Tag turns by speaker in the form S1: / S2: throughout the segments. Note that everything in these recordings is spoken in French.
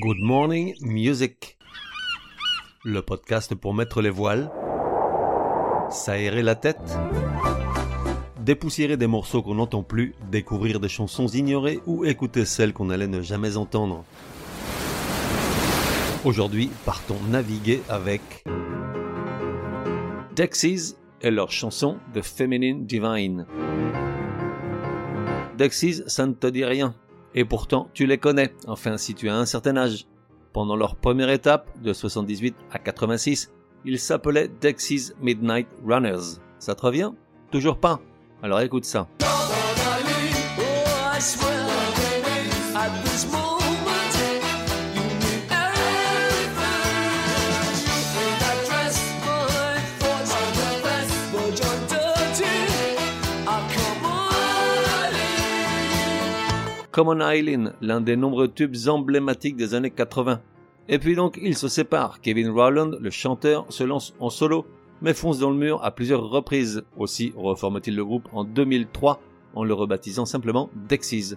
S1: Good Morning Music. Le podcast pour mettre les voiles, s'aérer la tête, dépoussiérer des morceaux qu'on n'entend plus, découvrir des chansons ignorées ou écouter celles qu'on allait ne jamais entendre. Aujourd'hui, partons naviguer avec Dexys et leur chanson The Feminine Divine. Dexys, ça ne te dit rien. Et pourtant, tu les connais, enfin si tu as un certain âge. Pendant leur première étape, de 78 à 86, ils s'appelaient Dexys Midnight Runners. Ça te revient? Toujours pas Alors écoute ça. Common Island, l'un des nombreux tubes emblématiques des années 80. Et puis donc, ils se séparent. Kevin Rowland, le chanteur, se lance en solo, mais fonce dans le mur à plusieurs reprises. Aussi reforme-t-il le groupe en 2003 en le rebaptisant simplement Dexys.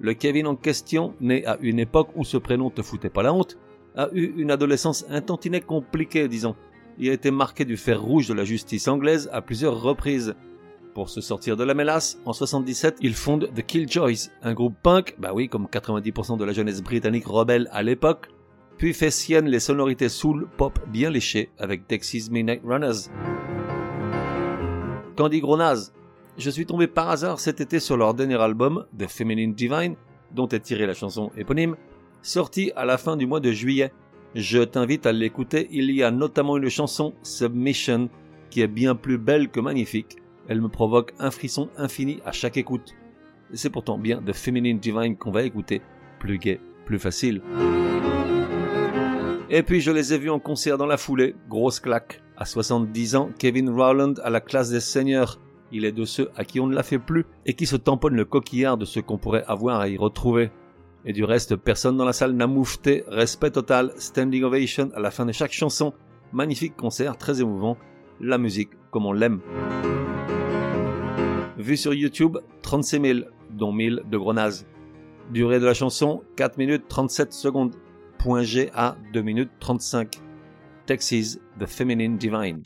S1: Le Kevin en question, né à une époque où ce prénom te foutait pas la honte, a eu une adolescence un tantinet compliquée, disons. Il a été marqué du fer rouge de la justice anglaise à plusieurs reprises. Pour se sortir de la mélasse, en 77, il fonde The Killjoys, un groupe punk, bah oui, comme 90% de la jeunesse britannique rebelle à l'époque, puis fait sienne les sonorités soul pop bien léchées avec Dexys Midnight Runners. Candy Gronaz, je suis tombé par hasard cet été sur leur dernier album, The Feminine Divine, dont est tirée la chanson éponyme, sorti à la fin du mois de juillet. Je t'invite à l'écouter, il y a notamment une chanson, Submission, qui est bien plus belle que magnifique, elle me provoque un frisson infini à chaque écoute. C'est pourtant bien The Feminine Divine qu'on va écouter, plus gai, plus facile. Et puis je les ai vus en concert dans la foulée, grosse claque. À 70 ans, Kevin Rowland a la classe des seigneurs. Il est de ceux à qui on ne la fait plus et qui se tamponne le coquillard de ce qu'on pourrait avoir à y retrouver. Et du reste, personne dans la salle n'a moufté, respect total, standing ovation à la fin de chaque chanson. Magnifique concert, très émouvant. La musique comme on l'aime. Vu sur YouTube, 36 000, dont 1000 de Grenaz. Durée de la chanson, 4 minutes 37 secondes. Point G à 2 minutes 35. Texas, The Feminine Divine.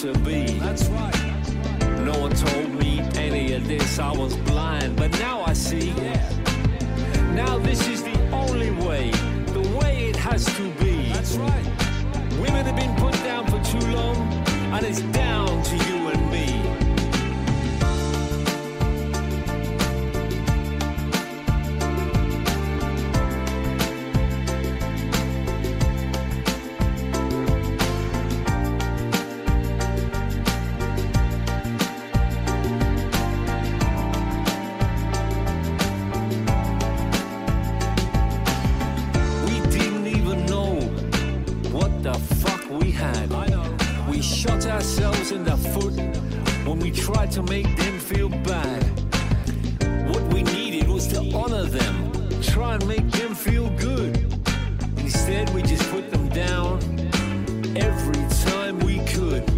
S1: To be. That's right. No one told me any of this, I was blind, but now I see. Now this is the only way, the way it has to be. That's right. Women have been put down for too long, and it's down to make them feel bad. What we needed was to honor them, try and make them feel good. Instead, we just put them down every time we could.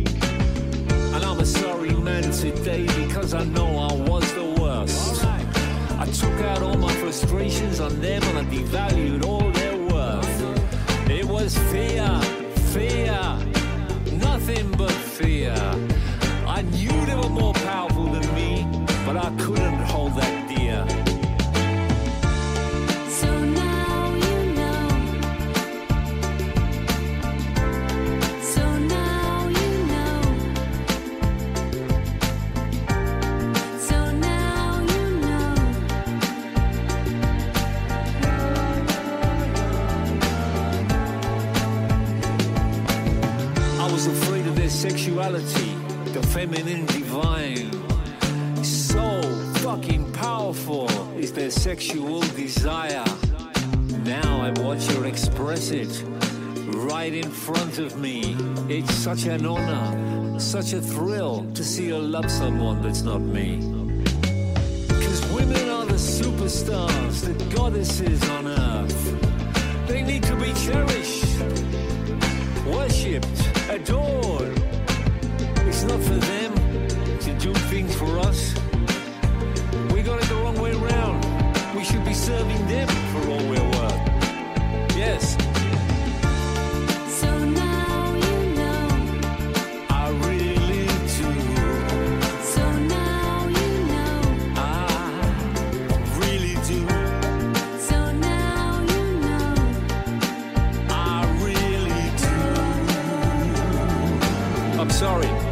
S1: And I'm a sorry man today because I know I was the worst. I took out all my frustrations on them and I devalued all their worth. It was fear, fear nothing but fear. The feminine divine. So fucking powerful is their sexual desire. Now I watch her express it right in front of me. It's such an honor, such a thrill to see her love someone that's not me. Cause women are the superstars, the goddesses on earth. They need to be cherished worshipped, adored. It's not for them. To do things for us. We got it the wrong way round. We should be serving them for all we're worth. Yes,
S2: So